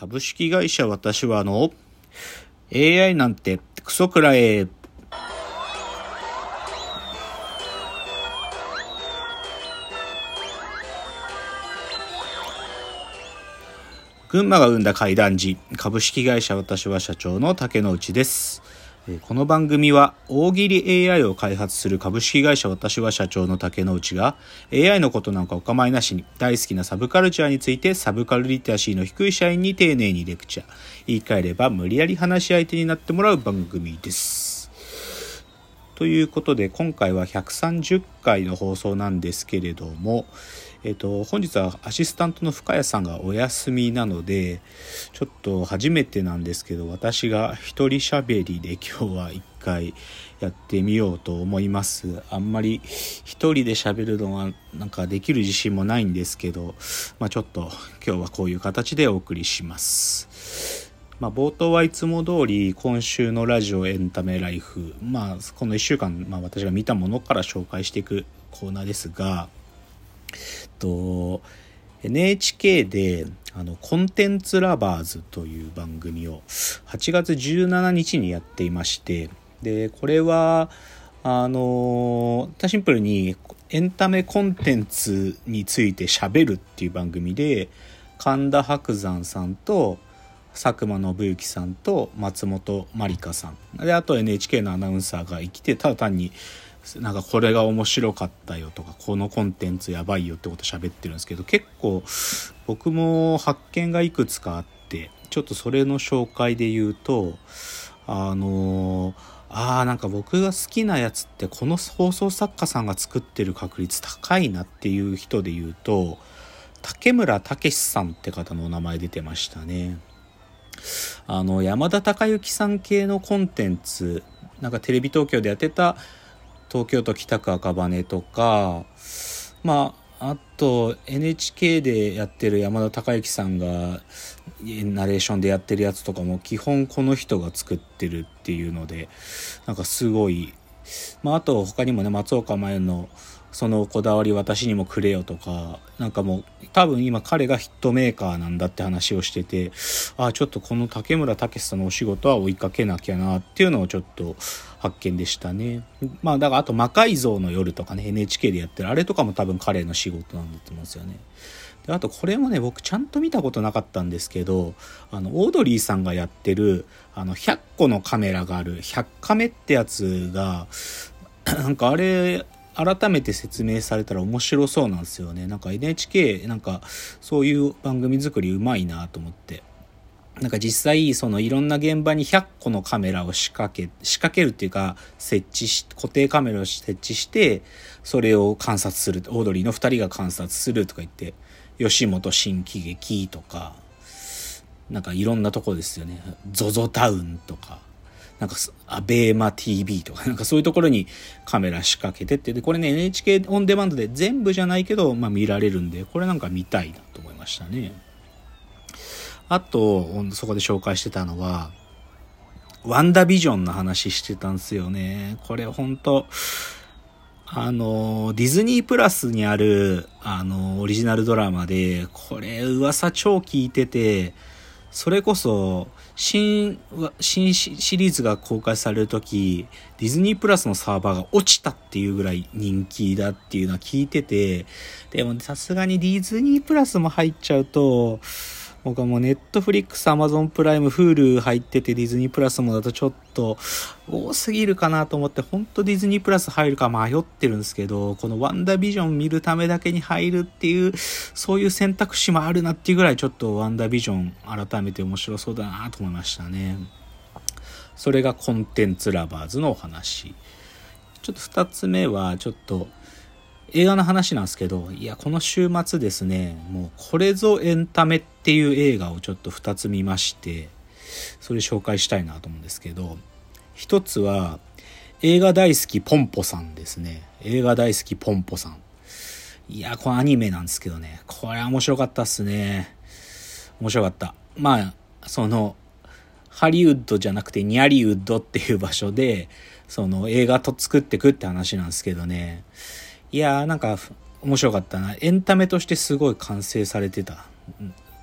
株式会社私はあの、AI なんてクソくらえ。群馬が生んだ怪談時、株式会社私は社長の竹之内です。この番組は大喜利 AI を開発する株式会社私は社長の竹之内が AI のことなんかお構いなしに大好きなサブカルチャーについてサブカルリテラシーの低い社員に丁寧にレクチャー言い換えれば無理やり話し相手になってもらう番組です。ということで今回は130回の放送なんですけれどもえっ、と、本日はアシスタントの深谷さんがお休みなので、ちょっと初めてなんですけど、私が一人喋りで 今日は一回やってみようと思います。あんまり一人で喋るのはなんかできる自信もないんですけど、まあちょっと今日はこういう形でお送りします。まあ、冒頭はいつも通り今週のラジオエンタメライフ、まあ、この1週間、まあ、私が見たものから紹介していくコーナーですが、と NHK であのコンテンツラバーズという番組を8月17日にやっていましてでこれはあのシンプルにエンタメコンテンツについてしゃべるっていう番組で神田伯山さんと佐久間信之さんと松本まりかさん。であと NHK のアナウンサーが生きてただ単になんかこれが面白かったよとかこのコンテンツやばいよってこと喋ってるんですけど結構僕も発見がいくつかあってちょっとそれの紹介で言うとあのあーなんか僕が好きなやつってこの放送作家さんが作ってる確率高いなっていう人で言うと竹村武さんって方のお名前出てましたね。あの山田孝之さん系のコンテンツなんかテレビ東京でやってた東京都北区赤羽とか、まあ、あと NHK でやってる山田孝之さんがナレーションでやってるやつとかも基本この人が作ってるっていうのでなんかすごい、まあ、あと他にもね松岡茉優のそのこだわり私にもくれよとか、なんかもう多分今彼がヒットメーカーなんだって話をしてて、ああ、ちょっとこの竹村武さんのお仕事は追いかけなきゃなっていうのをちょっと発見でしたね。まあだからあと魔改造の夜とかね、NHK でやってるあれとかも多分彼の仕事なんだと思うんですよね。であとこれもね、僕ちゃんと見たことなかったんですけど、あの、オードリーさんがやってる、あの、100個のカメラがある、100カメってやつが、なんかあれ、改めて説明されたら面白そうなんですよね。なんか NHK なんかそういう番組作りうまいなと思って。なんか実際そのいろんな現場に100個のカメラを仕掛け、仕掛けるっていうか設置し、固定カメラを設置してそれを観察する。オードリーの2人が観察するとか言って、吉本新喜劇とか、なんかいろんなとこですよね。ZOZO タウンとか。なんか、アベーマ TV とか、なんかそういうところにカメラ仕掛けてって、で、これね、NHK オンデマンドで全部じゃないけど、まあ見られるんで、これなんか見たいなと思いましたね。あと、そこで紹介してたのは、ワンダビジョンの話してたんですよね。これほんと、あの、ディズニープラスにある、あの、オリジナルドラマで、これ噂超聞いてて、それこそ、新、新シリーズが公開される時、ディズニープラスのサーバーが落ちたっていうぐらい人気だっていうのは聞いてて、でもさすがにディズニープラスも入っちゃうと、僕はもうネットフリックス、アマゾンプライム、フールー入っててディズニープラスもだとちょっと多すぎるかなと思って、本当ディズニープラス入るか迷ってるんですけど、このワンダービジョン見るためだけに入るっていう、そういう選択肢もあるなっていうぐらいちょっとワンダービジョン改めて面白そうだなと思いましたね。それがコンテンツラバーズのお話。ちょっと二つ目はちょっと映画の話なんですけど、いや、この週末ですね、もうこれぞエンタメっていう映画をちょっと2つ見まして、それ紹介したいなと思うんですけど、1つは映画大好きポンポさんですね。映画大好きポンポさん。いや、これアニメなんですけどね、これ面白かったっすね。面白かった。まあ、その、ハリウッドじゃなくてニャリウッドっていう場所で、その映画と作ってくって話なんですけどね。いやーなんか面白かったな。エンタメとしてすごい完成されてた。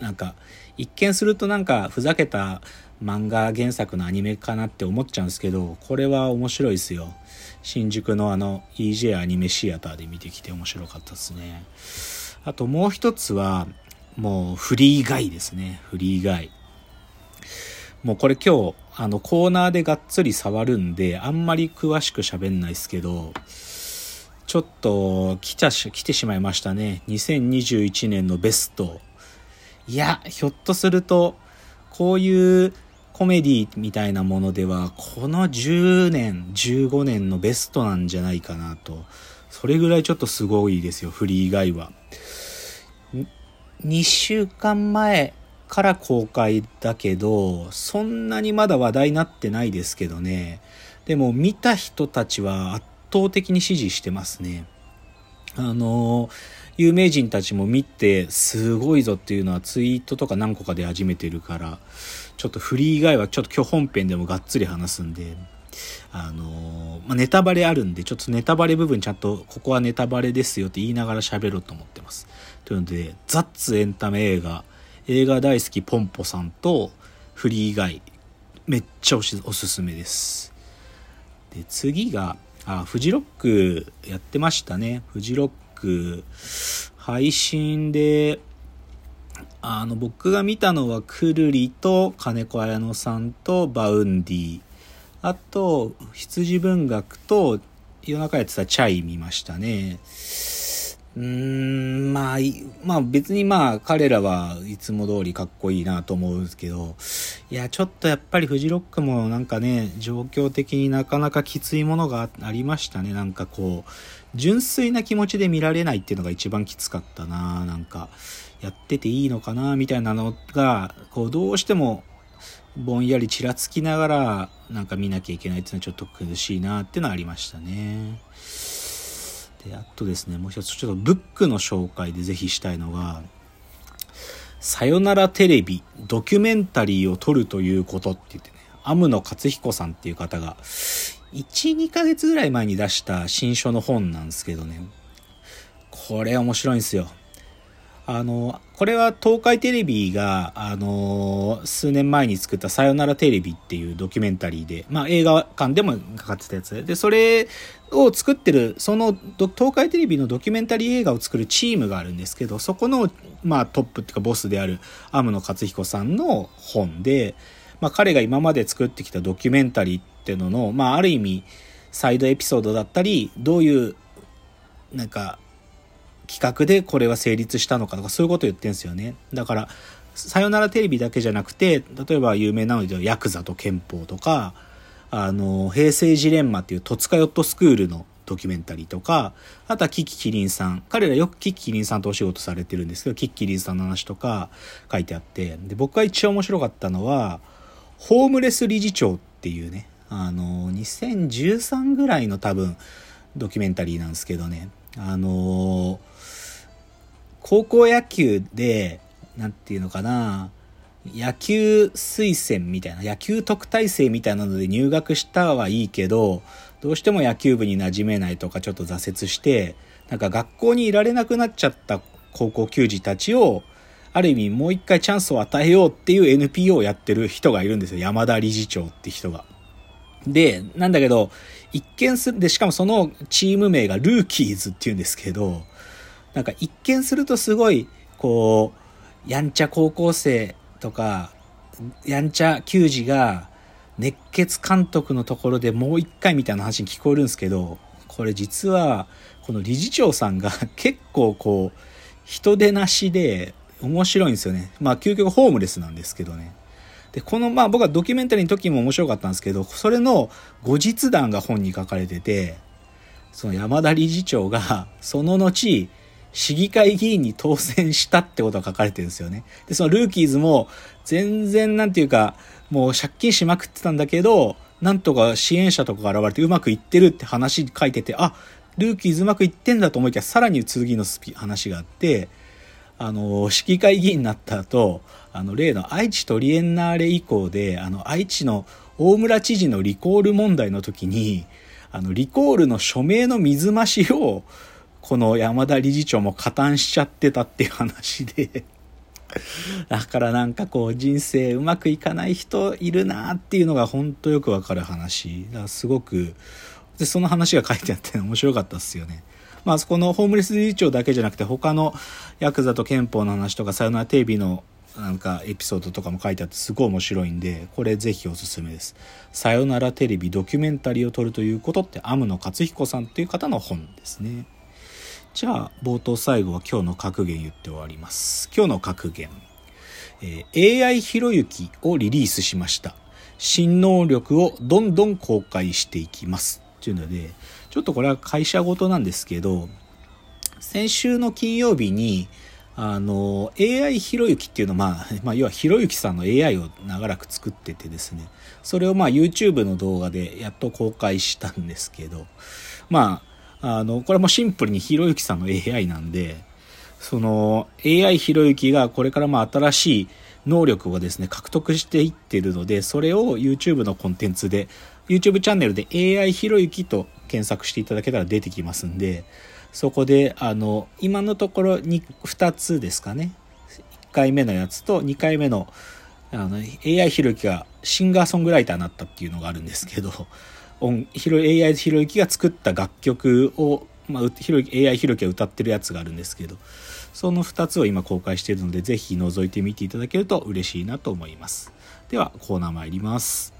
なんか、一見するとなんかふざけた漫画原作のアニメかなって思っちゃうんですけど、これは面白いですよ。新宿のあの EJ アニメシアターで見てきて面白かったですね。あともう一つは、もうフリーガイですね。フリーガイ。もうこれ今日、あのコーナーでがっつり触るんで、あんまり詳しく喋んないですけど、ちょっと来ちゃし、来てしまいましたね。2021年のベスト。いや、ひょっとすると、こういうコメディみたいなものでは、この10年、15年のベストなんじゃないかなと。それぐらいちょっとすごいですよ、フリー以外は。2週間前から公開だけど、そんなにまだ話題になってないですけどね。でも見た人たちは圧倒的に支持してますね。あの、有名人たちも見てすごいぞっていうのはツイートとか何個かで始めてるから、ちょっとフリー以外はちょっと今日本編でもがっつり話すんで、あのまあ、ネタバレあるんで、ちょっとネタバレ部分ちゃんと、ここはネタバレですよって言いながら喋ろうと思ってます。というので、ザッツエンタメ映画、映画大好きポンポさんとフリー以外、めっちゃおすすめです。で、次が、あ、フジロックやってましたね。フジロック、配信で、あの、僕が見たのは、くるりとカネコアヤノさんと Vaundy。あと、羊文学と夜中やってたチャイ見ましたね。うーん、まあ、まあ別にまあ彼らはいつも通りかっこいいなと思うんですけど、いや、ちょっとやっぱりフジロックもなんかね、状況的になかなかきついものがありましたね。なんかこう、純粋な気持ちで見られないっていうのが一番きつかったななんか、やってていいのかなみたいなのが、こうどうしてもぼんやりちらつきながらなんか見なきゃいけないっていうのはちょっと苦しいなっていうのはありましたね。で、あとですね、もう一つちょっとブックの紹介でぜひしたいのが、さよならテレビ、ドキュメンタリーを撮るということって言ってね、アム野勝彦さんっていう方が、1、2ヶ月ぐらい前に出した新書の本なんですけどね、これ面白いんですよ。あの、これは東海テレビが、あの、数年前に作ったさよならテレビっていうドキュメンタリーで、まあ映画館でもかかってたやつ。で、それを作ってる、その東海テレビのドキュメンタリー映画を作るチームがあるんですけど、そこの、まあトップっていうかボスであるアム野勝彦さんの本で、まあ彼が今まで作ってきたドキュメンタリーっていうのの、まあある意味、サイドエピソードだったり、どういう、なんか、企画でこれは成立したのかとかそういうこと言ってんですよね。だから、さよならテレビだけじゃなくて、例えば有名なのでヤクザと憲法とか、あの、平成ジレンマっていう戸塚ヨットスクールのドキュメンタリーとか、あとはキキキリンさん。彼らよくキキキリンさんとお仕事されてるんですけど、キキキリンさんの話とか書いてあって、で、僕が一番面白かったのは、ホームレス理事長っていうね、あの、2013ぐらいの多分、ドキュメンタリーなんですけどね、あの高校野球で、なんていうのかな、野球推薦みたいな、野球特待生みたいなので入学したはいいけど、どうしても野球部に馴染めないとかちょっと挫折して、なんか学校にいられなくなっちゃった高校球児たちを、ある意味もう一回チャンスを与えようっていう NPO をやってる人がいるんですよ。山田理事長って人が。で、なんだけど、一見する、で、しかもそのチーム名がルーキーズっていうんですけど、なんか一見するとすごい、こう、やんちゃ高校生とか、やんちゃ球児が、熱血監督のところでもう一回みたいな話に聞こえるんですけど、これ実は、この理事長さんが結構こう、人出なしで面白いんですよね。まあ究極ホームレスなんですけどね。で、このまあ僕はドキュメンタリーの時も面白かったんですけど、それの後日談が本に書かれてて、その山田理事長が、その後、市議会議員に当選したってことが書かれてるんですよね。で、そのルーキーズも全然なんていうか、もう借金しまくってたんだけど、なんとか支援者とかが現れてうまくいってるって話書いてて、あ、ルーキーズうまくいってんだと思いきや、さらに次の話があって、あの、市議会議員になった後、あの、例の愛知トリエンナーレ以降で、あの、愛知の大村知事のリコール問題の時に、あの、リコールの署名の水増しを、この山田理事長も加担しちゃってたっていう話でだからなんかこう人生うまくいかない人いるなっていうのが本当よくわかる話。だすごく、で、その話が書いてあって面白かったっすよね。まあそこのホームレス理事長だけじゃなくて他のヤクザと憲法の話とかさよならテレビのなんかエピソードとかも書いてあってすごい面白いんでこれぜひおすすめです「さよならテレビドキュメンタリーを撮るということ」ってアム野勝彦さんっていう方の本ですね。じゃあ冒頭最後は今日の格言言って終わります。今日の格言、えー、AI ひろゆきをリリースしました。新能力をどんどん公開していきます。っていうのでちょっとこれは会社ごとなんですけど先週の金曜日にあの、AI ひろゆきっていうのは、まあ、まあ、要はひろゆきさんの AI を長らく作っててですね、それをまあ YouTube の動画でやっと公開したんですけど、まあ、あの、これもシンプルにひろゆきさんの AI なんで、その AI ひろゆきがこれからまあ新しい能力をですね、獲得していってるので、それを YouTube のコンテンツで、YouTube チャンネルで AI ひろゆきと検索していただけたら出てきますんで、そこで、あの、今のところに2つですかね。1回目のやつと2回目の、あの、AI ひろゆきがシンガーソングライターになったっていうのがあるんですけど、AI ひろゆきが作った楽曲を、まあ、ひろゆき AI ひろゆきが歌ってるやつがあるんですけど、その2つを今公開しているので、ぜひ覗いてみていただけると嬉しいなと思います。では、コーナー参ります。